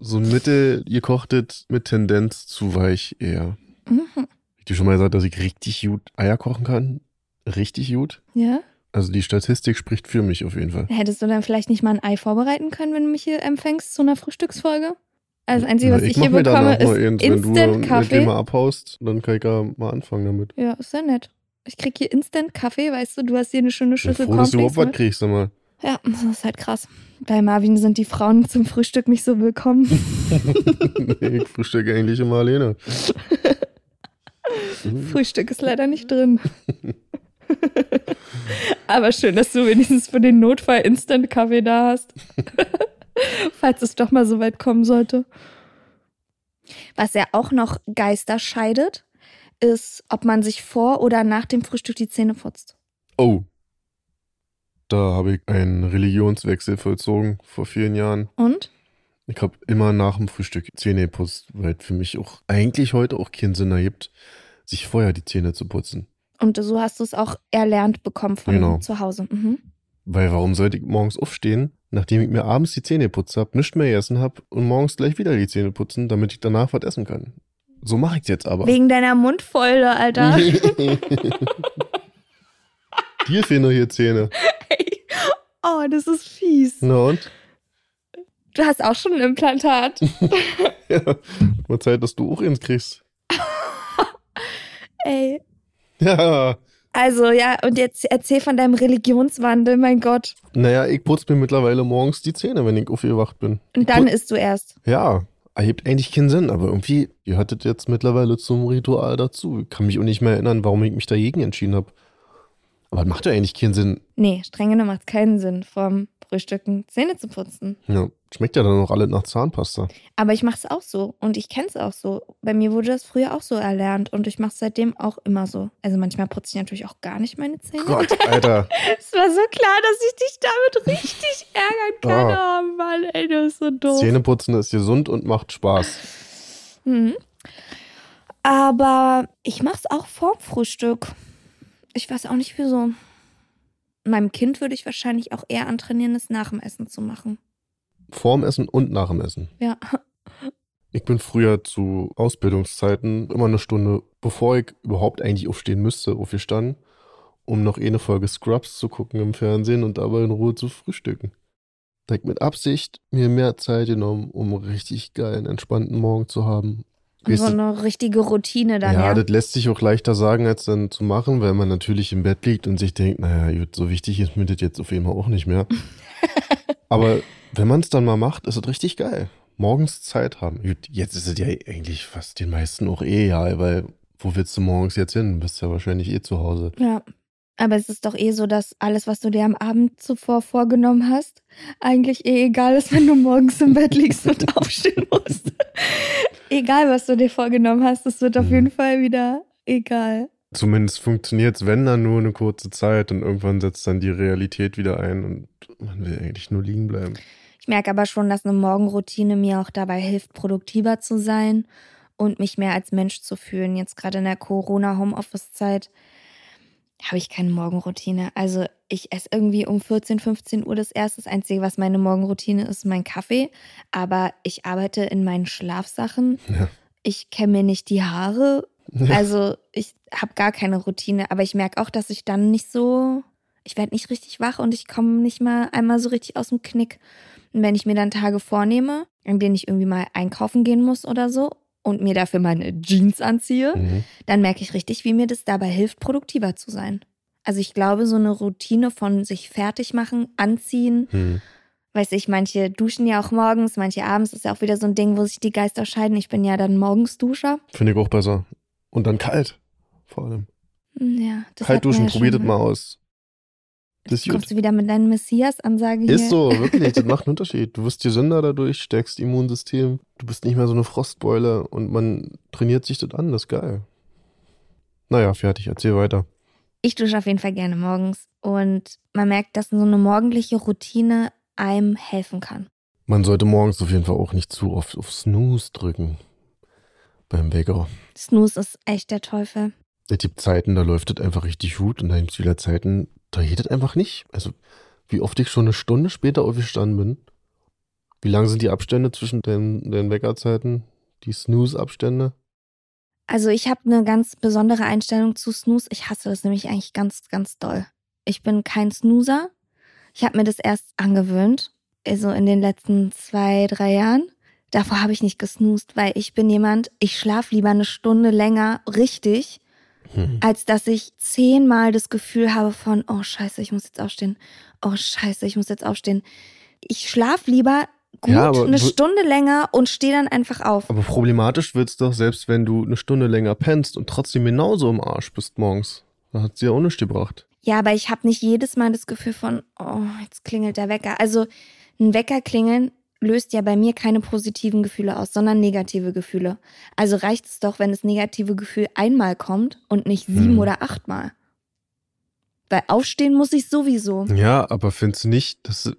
so Mitte gekochtet mit Tendenz zu weich eher. Mhm. Ich dir schon mal gesagt, dass ich richtig gut Eier kochen kann? Richtig gut? Ja? Also die Statistik spricht für mich auf jeden Fall. Hättest du dann vielleicht nicht mal ein Ei vorbereiten können, wenn du mich hier empfängst zu einer Frühstücksfolge? Also das Einzige, was ich, mach hier bekomme, ist eins, wenn du Instant-Kaffee. mal abhaust, dann kann ich ja mal anfangen damit. Ja, ist ja nett. Ich krieg hier Instant-Kaffee, weißt du, du hast hier eine schöne Ich Schüssel froh, dass du Cornflakes überhaupt was kriegst, sag mal. Ja, das ist halt krass. Bei Marvin sind die Frauen zum Frühstück nicht so willkommen. nee, ich frühstücke eigentlich immer alleine. Frühstück ist leider nicht drin. Aber schön, dass du wenigstens für den Notfall Instant-Kaffee da hast. Falls es doch mal so weit kommen sollte. Was ja auch noch Geister scheidet, ist, ob man sich vor oder nach dem Frühstück die Zähne putzt. Oh. Da habe ich einen Religionswechsel vollzogen vor vielen Jahren. Und? Ich habe immer nach dem Frühstück Zähne geputzt, weil es für mich auch eigentlich heute auch keinen Sinn ergibt, sich vorher die Zähne zu putzen. Und so hast du es auch erlernt bekommen von Genau. zu Hause. Mhm. Weil warum sollte ich morgens aufstehen, nachdem ich mir abends die Zähne geputzt habe, nichts mehr gegessen habe und morgens gleich wieder die Zähne putzen, damit ich danach was essen kann? So mache ich es jetzt aber. Wegen deiner Mundfäule, Alter. Dir fehlen doch hier Zähne. oh, das ist fies. Na und? Du hast auch schon ein Implantat. Ja, mal Zeit, dass du auch eins kriegst. Ey. Ja. Also, ja, und jetzt erzähl von deinem Religionswandel, mein Gott. Naja, ich putze mir mittlerweile morgens die Zähne, wenn ich aufgewacht bin. Und dann isst du erst. Ja, ergibt eigentlich keinen Sinn, aber irgendwie gehört das jetzt mittlerweile zum Ritual dazu. Ich kann mich auch nicht mehr erinnern, warum ich mich dagegen entschieden habe. Aber das macht ja eigentlich keinen Sinn. Nee, streng genommen macht keinen Sinn, vom Frühstücken Zähne zu putzen. Ja, schmeckt ja dann auch alle nach Zahnpasta. Aber ich mach's auch so und ich kenn's auch so. Bei mir wurde das früher auch so erlernt und ich mach's seitdem auch immer so. Also manchmal putze ich natürlich auch gar nicht meine Zähne. Gott, Alter. Es war so klar, dass ich dich damit richtig ärgern kann. Ah. Oh Mann, ey, du bist so doof. Zähneputzen ist gesund und macht Spaß. Mhm. Aber ich mach's auch vorm Frühstück. Ich weiß auch nicht wieso. Meinem Kind würde ich wahrscheinlich auch eher antrainieren, es nach dem Essen zu machen. Vorm Essen und nach dem Essen. Ja. Ich bin früher zu Ausbildungszeiten immer eine Stunde, bevor ich überhaupt eigentlich aufstehen müsste, aufgestanden, um noch eine Folge Scrubs zu gucken im Fernsehen und dabei in Ruhe zu frühstücken. Da ich mit Absicht mir mehr Zeit genommen, um einen richtig geilen, entspannten Morgen zu haben. So eine richtige Routine dann, ja, ja. das lässt sich auch leichter sagen, als dann zu machen, weil man natürlich im Bett liegt und sich denkt, naja, so wichtig ist mir das jetzt auf jeden Fall auch nicht mehr. Aber wenn man es dann mal macht, ist es richtig geil. Morgens Zeit haben. Gut, jetzt ist es ja eigentlich fast den meisten auch eh egal, weil wo willst du morgens jetzt hin? Du bist ja wahrscheinlich eh zu Hause. Ja. Aber es ist doch eh so, dass alles, was du dir am Abend zuvor vorgenommen hast, eigentlich eh egal ist, wenn du morgens im Bett liegst und aufstehen musst. egal, was du dir vorgenommen hast, es wird auf Mhm. jeden Fall wieder egal. Zumindest funktioniert es, wenn dann nur eine kurze Zeit und irgendwann setzt dann die Realität wieder ein und man will eigentlich nur liegen bleiben. Ich merke aber schon, dass eine Morgenroutine mir auch dabei hilft, produktiver zu sein und mich mehr als Mensch zu fühlen. Jetzt gerade in der Corona-Homeoffice-Zeit habe ich keine Morgenroutine. Also ich esse irgendwie um 14, 15 Uhr das erste. Das Einzige, was meine Morgenroutine ist, mein Kaffee. Aber ich arbeite in meinen Schlafsachen. Ja. Ich kämme mir nicht die Haare. Ja. Also ich habe gar keine Routine. Aber ich merke auch, dass ich dann nicht so, ich werde nicht richtig wach und ich komme nicht mal einmal so richtig aus dem Knick. Und wenn ich mir dann Tage vornehme, in denen ich irgendwie mal einkaufen gehen muss oder so und mir dafür meine Jeans anziehe, Mhm. dann merke ich richtig, wie mir das dabei hilft, produktiver zu sein. Also ich glaube, so eine Routine von sich fertig machen, anziehen, Mhm. weiß ich, manche duschen ja auch morgens, manche abends, ist ja auch wieder so ein Ding, wo sich die Geister scheiden. Ich bin ja dann morgens Duscher. Finde ich auch besser. Und dann kalt. Vor allem. Hm, Ja, das Kalt duschen, probiert mal. mal aus. Das. Kommst du wieder mit deinen Messias-Ansage hier? Ist so, wirklich. Das macht einen Unterschied. Du wirst gesünder dadurch, stärkst Immunsystem. Du bist nicht mehr so eine Frostbeule und man trainiert sich das an. Das ist geil. Naja, fertig. Erzähl weiter. Ich dusche auf jeden Fall gerne morgens und man merkt, dass so eine morgendliche Routine einem helfen kann. Man sollte morgens auf jeden Fall auch nicht zu oft auf Snooze drücken. Beim Wecker. Snooze ist echt der Teufel. Es gibt Zeiten, da läuft das einfach richtig gut und dann gibt es wieder Zeiten, da geht das einfach nicht. Also, wie oft ich schon eine Stunde später aufgestanden bin. Wie lang sind die Abstände zwischen den, den Weckerzeiten? Die Snooze-Abstände? Also ich habe eine ganz besondere Einstellung zu Snooze. Ich hasse das nämlich eigentlich ganz, ganz doll. Ich bin kein Snoozer. Ich habe mir das erst angewöhnt, also in den letzten zwei, drei Jahren. Davor habe ich nicht gesnoost, weil ich bin jemand, ich schlafe lieber eine Stunde länger richtig, Hm. als dass ich zehnmal das Gefühl habe von, oh scheiße, ich muss jetzt aufstehen. Oh scheiße, ich muss jetzt aufstehen. Ich schlafe lieber gut Ja, eine Stunde länger und stehe dann einfach auf. Aber problematisch wird's doch, selbst wenn du eine Stunde länger pennst und trotzdem genauso im Arsch bist morgens. Da hat sie ja auch nichts gebracht. Ja, aber ich habe nicht jedes Mal das Gefühl von, oh, jetzt klingelt der Wecker. Also ein Wecker klingeln löst ja bei mir keine positiven Gefühle aus, sondern negative Gefühle. Also reicht es doch, wenn das negative Gefühl einmal kommt und nicht sieben Hm. oder achtmal. Weil aufstehen muss ich sowieso. Ja, aber findest du nicht, dass,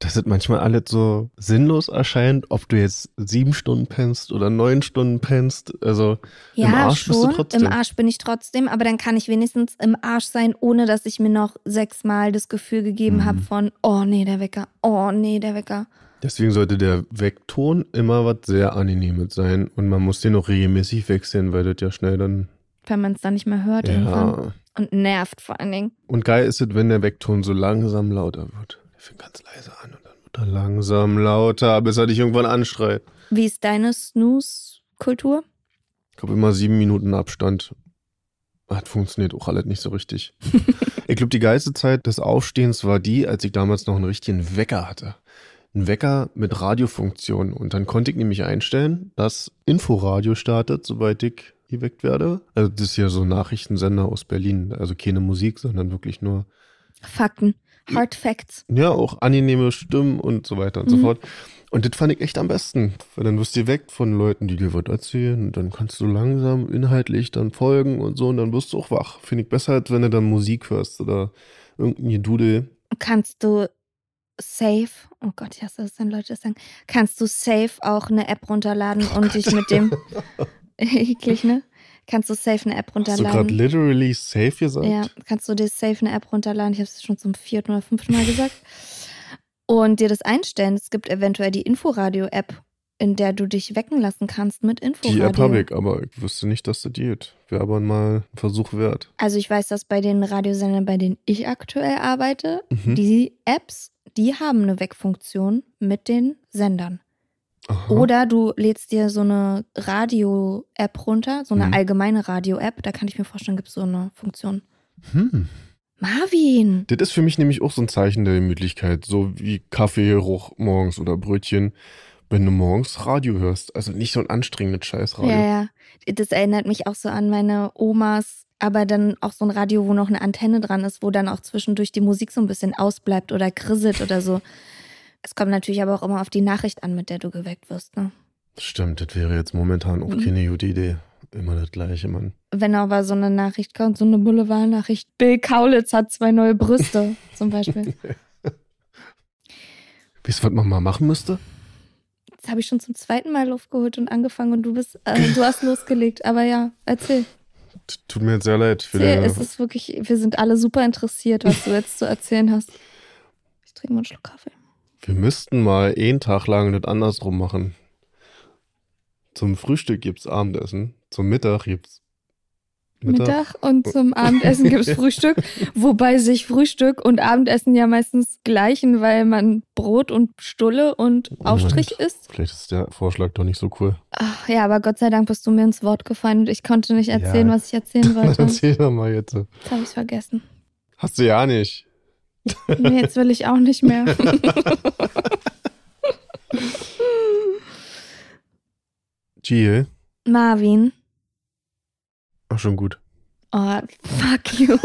dass es manchmal alles so sinnlos erscheint, ob du jetzt sieben Stunden pennst oder neun Stunden pennst? Also Ja, im Arsch bist du schon. trotzdem. Im Arsch bin ich trotzdem, aber dann kann ich wenigstens im Arsch sein, ohne dass ich mir noch sechsmal das Gefühl gegeben Mhm. habe von, oh nee, der Wecker, oh nee, der Wecker. Deswegen sollte der Weckton immer was sehr Angenehmes sein und man muss den auch regelmäßig wechseln, weil das ja schnell dann. Wenn man es dann nicht mehr hört irgendwann. Ja. Und nervt vor allen Dingen. Und geil ist es, wenn der Weckton so langsam lauter wird. Der fängt ganz leise an und dann wird er langsam lauter, bis er dich irgendwann anschreit. Wie ist deine Snooze-Kultur? Ich habe immer sieben Minuten Abstand. Hat funktioniert auch alles nicht so richtig. ich glaube, die geilste Zeit des Aufstehens war die, als ich damals noch einen richtigen Wecker hatte. Ein Wecker mit Radiofunktion. Und dann konnte ich nämlich einstellen, dass Inforadio startet, sobald ich geweckt werde. Also das ist ja so ein Nachrichtensender aus Berlin. Also keine Musik, sondern wirklich nur Fakten. Hard Facts. ja, auch angenehme Stimmen und so weiter und so Mhm. fort. Und das fand ich echt am besten, weil dann wirst du weg von Leuten, die dir was erzählen und dann kannst du langsam inhaltlich dann folgen und so und dann wirst du auch wach. Finde ich besser, als wenn du dann Musik hörst oder irgendein Gedudel. Kannst du safe, oh Gott, ich hasse es, wenn Leute das sagen, kannst du safe auch eine App runterladen Oh und Gott. dich mit dem, eklig, ne? Kannst du safe eine App Hast du gerade runterladen? literally safe gesagt? Ja, kannst du dir safe eine App runterladen. Ich habe es schon zum vierten oder fünften Mal gesagt. Und dir das einstellen. Es gibt eventuell die Inforadio-App, in der du dich wecken lassen kannst mit Inforadio. Die App habe ich, aber ich wüsste nicht, dass das geht. Wäre aber mal ein Versuch wert. Also ich weiß, dass bei den Radiosendern, bei denen ich aktuell arbeite, Mhm. die Apps, die haben eine Weckfunktion mit den Sendern. Aha. Oder du lädst dir so eine Radio-App runter, so eine Mhm. allgemeine Radio-App. Da kann ich mir vorstellen, gibt es so eine Funktion. Hm. Marvin! Das ist für mich nämlich auch so ein Zeichen der Gemütlichkeit, so wie Kaffeegeruch morgens oder Brötchen, wenn du morgens Radio hörst. Also nicht so ein anstrengendes Scheißradio. Ja, ja. Das erinnert mich auch so an meine Omas, aber dann auch so ein Radio, wo noch eine Antenne dran ist, wo dann auch zwischendurch die Musik so ein bisschen ausbleibt oder krisselt oder so. Es kommt natürlich aber auch immer auf die Nachricht an, mit der du geweckt wirst. Ne? Stimmt, das wäre jetzt momentan auch Mhm. keine gute Idee. Immer das gleiche, Mann. Wenn aber so eine Nachricht kommt, so eine Boulevardnachricht, Bill Kaulitz hat zwei neue Brüste, zum Beispiel. Wisst ihr, was man mal machen müsste? Jetzt habe ich schon zum zweiten Mal Luft geholt und angefangen und du bist, äh, du hast losgelegt. Aber ja, erzähl. Tut mir jetzt sehr leid für erzähl. Es ist wirklich, wir sind alle super interessiert, was du jetzt zu erzählen hast. Ich trinke mal einen Schluck Kaffee. Wir müssten mal einen Tag lang das andersrum machen. Zum Frühstück gibt's Abendessen, zum Mittag gibt's Mittag und zum Abendessen gibt es Frühstück, wobei sich Frühstück und Abendessen ja meistens gleichen, weil man Brot und Stulle und Aufstrich Moment. isst. Vielleicht ist der Vorschlag doch nicht so cool. Ach, ja, aber Gott sei Dank bist du mir ins Wort gefallen und ich konnte nicht erzählen, Ja. was ich erzählen wollte. Jetzt Erzähl doch mal jetzt. habe ich es vergessen. Hast du ja nicht. Nee, jetzt will ich auch nicht mehr. Jill. Marvin. Ach, schon gut. Oh, fuck you.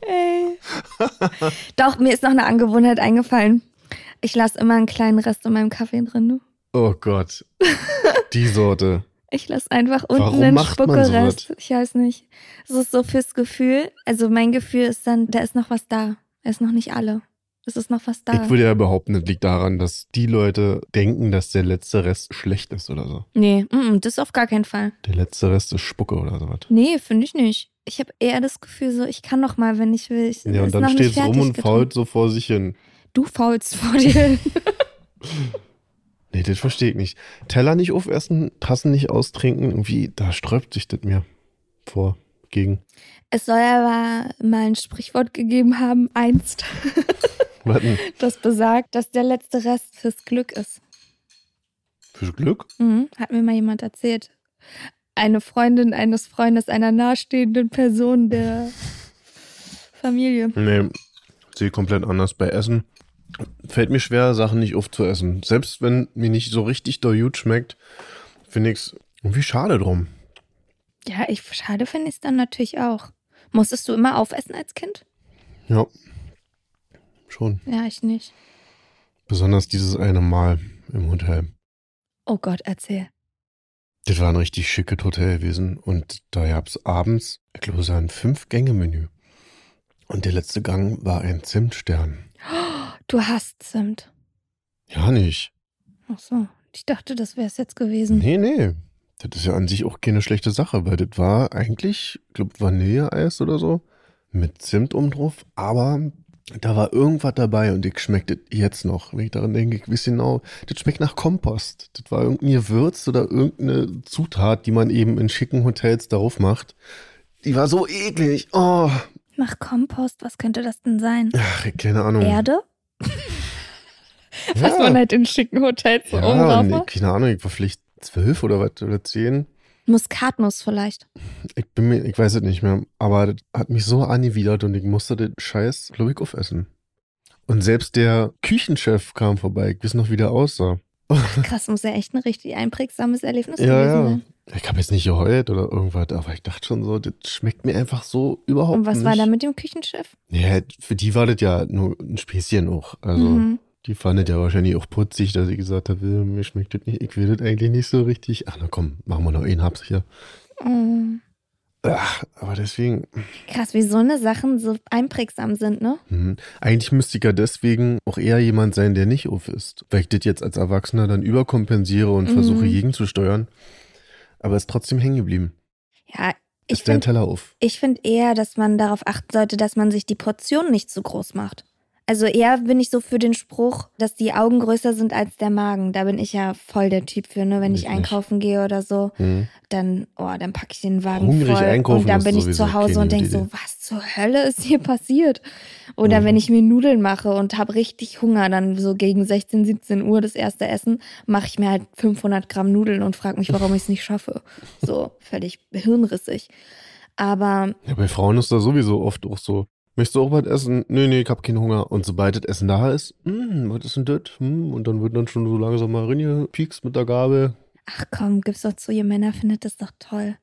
Ey. Doch, mir ist noch eine Angewohnheit eingefallen. Ich lasse immer einen kleinen Rest in meinem Kaffee drin. Du. Oh Gott. Die Sorte. Ich lasse einfach unten Warum einen Spuckerest. sowas? Ich weiß nicht. Es ist so fürs Gefühl. Also mein Gefühl ist dann, da ist noch was da. Da ist noch nicht alle. Es ist noch was da. Ich würde ja behaupten, das liegt daran, dass die Leute denken, dass der letzte Rest schlecht ist oder so. nee, mm, mm, das auf gar keinen Fall. Der letzte Rest ist Spucke oder sowas. Nee, finde ich nicht. Ich habe eher das Gefühl, so, ich kann noch mal, wenn ich will. Ich, Ja, und dann steht es rum und fault so vor sich hin. Du faulst vor dir hin. Nee, das verstehe ich nicht. Teller nicht aufessen, Tassen nicht austrinken, irgendwie, da sträubt sich das mir vor, gegen. Es soll aber mal ein Sprichwort gegeben haben, einst, Warten, das besagt, dass der letzte Rest fürs Glück ist. für Glück? Mhm, hat mir mal jemand erzählt. Eine Freundin eines Freundes einer nahestehenden Person der Familie. Nee, sehe komplett anders bei Essen. Fällt mir schwer, Sachen nicht aufzuessen. Selbst wenn mir nicht so richtig gut schmeckt, finde ich es irgendwie schade drum. Ja, ich schade finde ich es dann natürlich auch. Musstest du immer aufessen als Kind? Ja, schon. Ja, ich nicht. Besonders dieses eine Mal im Hotel. Oh Gott, erzähl. Das war ein richtig schickes Hotel gewesen und da gab es abends, ich glaube, es ein Fünf-Gänge-Menü. Und der letzte Gang war ein Zimtstern. Du hast Zimt. Ja, nicht. Ach so. Ich dachte, das wäre es jetzt gewesen. Nee, nee. Das ist ja an sich auch keine schlechte Sache, weil das war eigentlich, ich glaube, Vanilleeis oder so mit Zimt oben drauf, aber da war irgendwas dabei und ich schmeckt das jetzt noch. Wenn ich daran denke, ich weiß genau, das schmeckt nach Kompost. Das war irgendein Gewürz oder irgendeine Zutat, die man eben in schicken Hotels darauf macht. Die war so eklig. Oh, Mach Kompost, was könnte das denn sein? ach, keine Ahnung. Erde? Ja. Was man halt in schicken Hotels so Ja, nee, keine Ahnung, ich war vielleicht zwölf oder was oder zehn. Muskatnuss vielleicht. Ich bin mir, ich weiß es nicht mehr, aber das hat mich so angewidert und ich musste den Scheiß, glaube ich, aufessen. Und selbst der Küchenchef kam vorbei, ich weiß noch, wie der aussah. Krass, muss ja echt ein richtig einprägsames Erlebnis Ja, gewesen ja. sein. Ich habe jetzt nicht geheult oder irgendwas, aber ich dachte schon so, das schmeckt mir einfach so überhaupt Und was nicht. war da mit dem Küchenchef? Ja, für die war das ja nur ein Späßchen auch. Also, Mhm. Die fand das ja wahrscheinlich auch putzig, dass ich gesagt habe, mir schmeckt das nicht, ich will das eigentlich nicht so richtig. Ach, na komm, machen wir noch einen hier. Oh. Ach, aber deswegen, Krass, wie so eine Sachen so einprägsam sind, ne? Mhm. Eigentlich müsste ich ja deswegen auch eher jemand sein, der nicht auf ist. Weil ich das jetzt als Erwachsener dann überkompensiere und Mhm. versuche gegenzusteuern. Aber ist trotzdem hängen geblieben. Ja, ich Ist dein finde Teller auf. ich find eher, dass man darauf achten sollte, dass man sich die Portion nicht zu groß macht. Also eher bin ich so für den Spruch, dass die Augen größer sind als der Magen. Da bin ich ja voll der Typ für, ne? Wenn ich, Ich nicht. einkaufen gehe oder so, Mhm. dann, oh, dann packe ich den Wagen Hungrig voll. einkaufen und dann bin ich zu Hause und denke so, was zur Hölle ist hier passiert? Oder Mhm. wenn ich mir Nudeln mache und habe richtig Hunger, dann so gegen 16, 17 Uhr das erste Essen, mache ich mir halt 500 Gramm Nudeln und frage mich, warum ich es nicht schaffe. So völlig hirnrissig. Aber Ja, bei Frauen ist das sowieso oft auch so. Möchtest du auch was essen? Nee, nee, ich hab keinen Hunger. Und sobald das Essen da ist, hm, was ist denn das? Hm, und dann wird dann schon so langsam mal reingepiekst mit der Gabel. ach komm, gib's doch zu, ihr Männer findet das doch toll.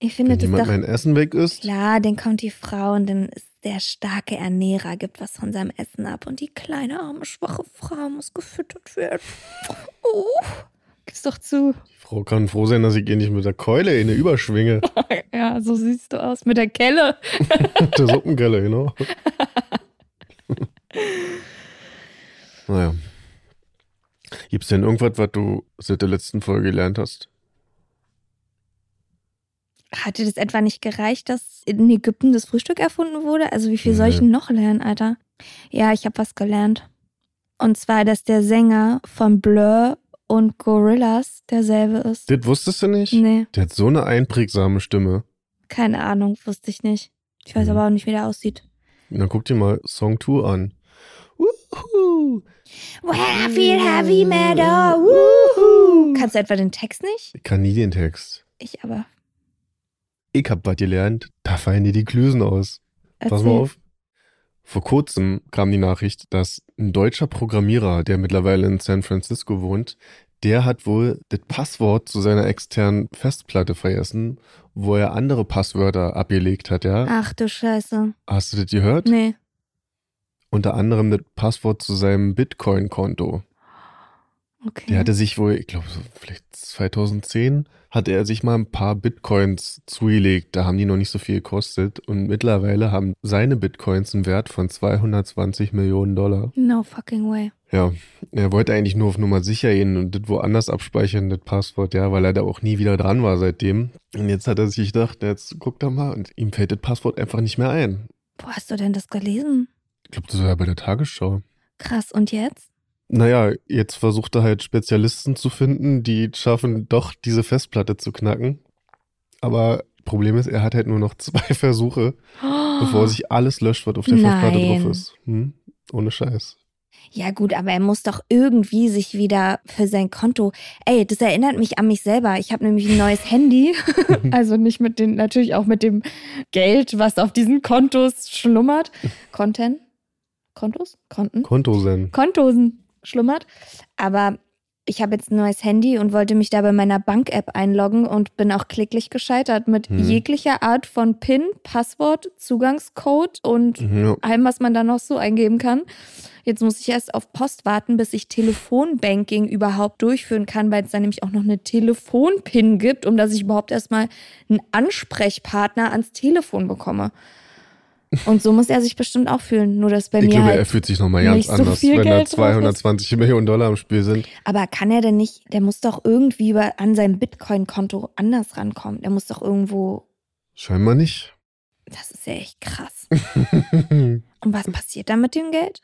Ihr findet Wenn es jemand doch mein Essen weg ist, Klar, dann kommt die Frau und dann ist der starke Ernährer, gibt was von seinem Essen ab und die kleine, arme, schwache Frau muss gefüttert werden. Gib's doch zu. Die Frau kann froh sein, dass ich ihr nicht mit der Keule in eine überschwinge. Ja, so siehst du aus. Mit der Kelle. Mit der Suppenkelle, genau. naja. Gibt's denn irgendwas, was du seit der letzten Folge gelernt hast? Hat dir das etwa nicht gereicht, dass in Ägypten das Frühstück erfunden wurde? Also wie viel soll ich Nee. denn noch lernen, Alter? Ja, ich habe was gelernt. Und zwar, dass der Sänger von Blur und Gorillas derselbe ist. Das wusstest du nicht? Nee, Der hat so eine einprägsame Stimme. keine Ahnung, wusste ich nicht. Ich weiß Mhm. aber auch nicht, wie der aussieht. Dann guck dir mal Song 2 an. Wuhu. When I feel heavy metal, woohoo. Kannst du etwa den Text nicht? Ich kann nie den Text. Ich aber. Ich hab was gelernt, da fallen dir die Klüsen aus. Pass Erzähl. mal auf. Vor kurzem kam die Nachricht, dass ein deutscher Programmierer, der mittlerweile in San Francisco wohnt, der hat wohl das Passwort zu seiner externen Festplatte vergessen, wo er andere Passwörter abgelegt hat, ja? Ach du Scheiße. Hast du das gehört? Nee. Unter anderem das Passwort zu seinem Bitcoin-Konto. Okay. Der hatte sich wohl, ich glaube, so vielleicht 2010 hatte er sich mal ein paar Bitcoins zugelegt. Da haben die noch nicht so viel gekostet. Und mittlerweile haben seine Bitcoins einen Wert von 220 Millionen Dollar. no fucking way. Ja, er wollte eigentlich nur auf Nummer sicher gehen und das woanders abspeichern, das Passwort, ja, weil er da auch nie wieder dran war seitdem. Und jetzt hat er sich gedacht, jetzt guckt er mal und ihm fällt das Passwort einfach nicht mehr ein. Wo hast du denn das gelesen? Ich glaube, das war ja bei der Tagesschau. Krass. Und jetzt? Naja, jetzt versucht er halt Spezialisten zu finden, die schaffen, doch diese Festplatte zu knacken. Aber Problem ist, er hat halt nur noch zwei Versuche, bevor sich alles löscht, was auf der Festplatte Nein. drauf ist. Hm? Ohne Scheiß. Ja gut, aber er muss doch irgendwie sich wieder für sein Konto. Ey, das erinnert mich an mich selber. Ich habe nämlich ein neues Handy. also nicht mit den, natürlich auch mit dem Geld, was auf diesen Kontos schlummert. Konten? Kontos? Konten? Kontosen. Kontosen schlummert. Aber ich habe jetzt ein neues Handy und wollte mich da bei meiner Bank-App einloggen und bin auch klicklich gescheitert mit Hm. jeglicher Art von PIN, Passwort, Zugangscode und Ja. allem, was man da noch so eingeben kann. Jetzt muss ich erst auf Post warten, bis ich Telefonbanking überhaupt durchführen kann, weil es da nämlich auch noch eine Telefon-PIN gibt, um dass ich überhaupt erstmal einen Ansprechpartner ans Telefon bekomme. Und so muss er sich bestimmt auch fühlen. Nur dass bei Ich mir glaube, halt. er fühlt sich nochmal ganz so anders, wenn da Geld drauf ist. 220 Millionen Dollar im Spiel sind. Aber kann er denn nicht, der muss doch irgendwie über, an sein Bitcoin-Konto anders rankommen. Der muss doch irgendwo, Scheinbar nicht. das ist ja echt krass. Und was passiert dann mit dem Geld?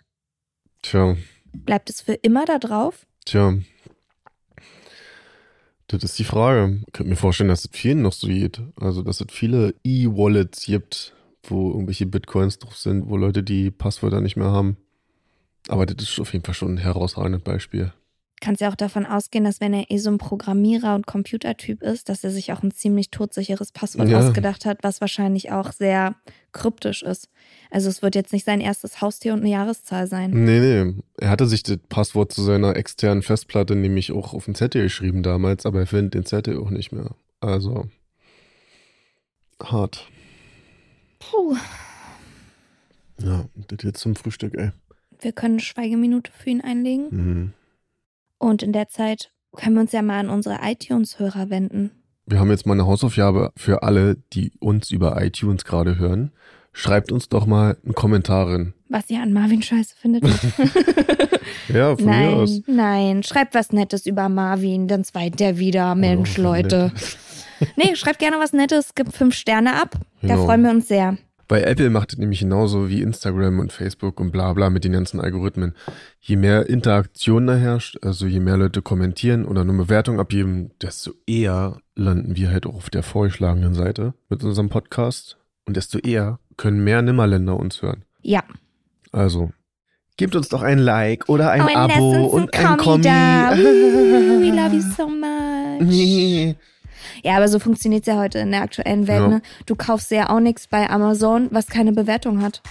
Tja, Bleibt es für immer da drauf? tja. Das ist die Frage. Ich könnte mir vorstellen, dass es vielen noch so geht. Also, dass es viele E-Wallets gibt, wo irgendwelche Bitcoins drauf sind, wo Leute die Passwörter nicht mehr haben. Aber das ist auf jeden Fall schon ein herausragendes Beispiel. Kannst ja auch davon ausgehen, dass wenn er eh so ein Programmierer und Computertyp ist, dass er sich auch ein ziemlich todsicheres Passwort Ja. ausgedacht hat, was wahrscheinlich auch sehr kryptisch ist. Also es wird jetzt nicht sein erstes Haustier und eine Jahreszahl sein. Nee, nee. Er hatte sich das Passwort zu seiner externen Festplatte nämlich auch auf den Zettel geschrieben damals, aber er findet den Zettel auch nicht mehr. Also. Hart. Puh. Ja, das jetzt zum Frühstück, ey. Wir können eine Schweigeminute für ihn einlegen. Mhm. Und in der Zeit können wir uns ja mal an unsere iTunes-Hörer wenden. Wir haben jetzt mal eine Hausaufgabe für alle, die uns über iTunes gerade hören. Schreibt uns doch mal einen Kommentar rein. Was ihr an Marvin scheiße findet. Ja, von mir aus. nein, nein. Schreibt was Nettes über Marvin, dann zweit der wieder. Mensch, Oh, Leute. Nee, schreibt gerne was Nettes, gibt fünf Sterne ab. Da Genau. freuen wir uns sehr. Bei Apple macht es nämlich genauso wie Instagram und Facebook und bla bla mit den ganzen Algorithmen. Je mehr Interaktion da herrscht, also je mehr Leute kommentieren oder eine Bewertung abgeben, desto eher landen wir halt auch auf der vorgeschlagenen Seite mit unserem Podcast. Und desto eher können mehr Nimmerländer uns hören. Ja. Also, gebt uns doch ein Like oder ein Oh, Abo und ein Kommi. da. We love you so much. Ja, aber so funktioniert's ja heute in der aktuellen Welt. Ja. Ne? Du kaufst ja auch nichts bei Amazon, was keine Bewertung hat.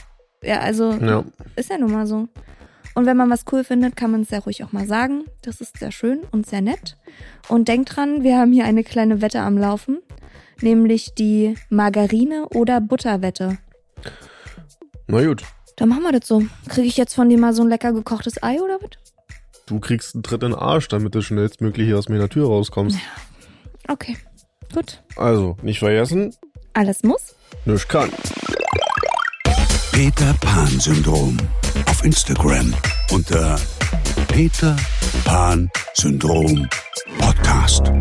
Ja, also ja, ist ja nun mal so. Und wenn man was cool findet, kann man es ja ruhig auch mal sagen. Das ist sehr schön und sehr nett. Und denkt dran, wir haben hier eine kleine Wette am Laufen, nämlich die Margarine- oder Butterwette. na gut. Dann machen wir das so. Kriege ich jetzt von dir mal so ein lecker gekochtes Ei oder was? du kriegst einen Tritt in den Arsch, damit du schnellstmöglich hier aus meiner Tür rauskommst. Okay, gut. Also, nicht vergessen, Alles muss. nichts kann. Peter Pan Syndrom. Auf Instagram unter Peter Pan Syndrom Podcast.